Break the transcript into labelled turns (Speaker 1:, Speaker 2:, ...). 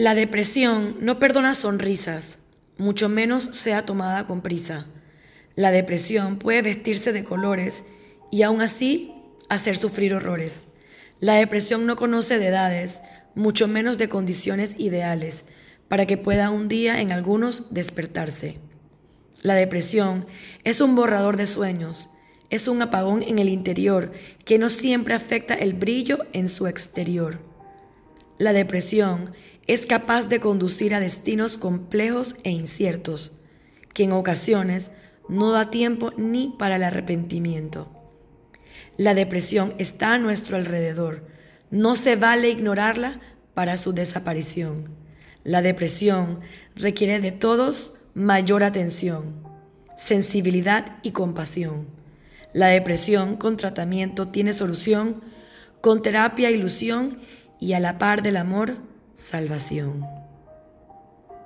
Speaker 1: La depresión no perdona sonrisas, mucho menos sea tomada con prisa. La depresión puede vestirse de colores y aún así hacer sufrir horrores. La depresión no conoce de edades, mucho menos de condiciones ideales, para que pueda un día en algunos despertarse. La depresión es un borrador de sueños, es un apagón en el interior que no siempre afecta el brillo en su exterior. La depresión es capaz de conducir a destinos complejos e inciertos, que en ocasiones no da tiempo ni para el arrepentimiento. La depresión está a nuestro alrededor. No se vale ignorarla para su desaparición. La depresión requiere de todos mayor atención, sensibilidad y compasión. La depresión con tratamiento tiene solución, con terapia, ilusión y a la par del amor, salvación.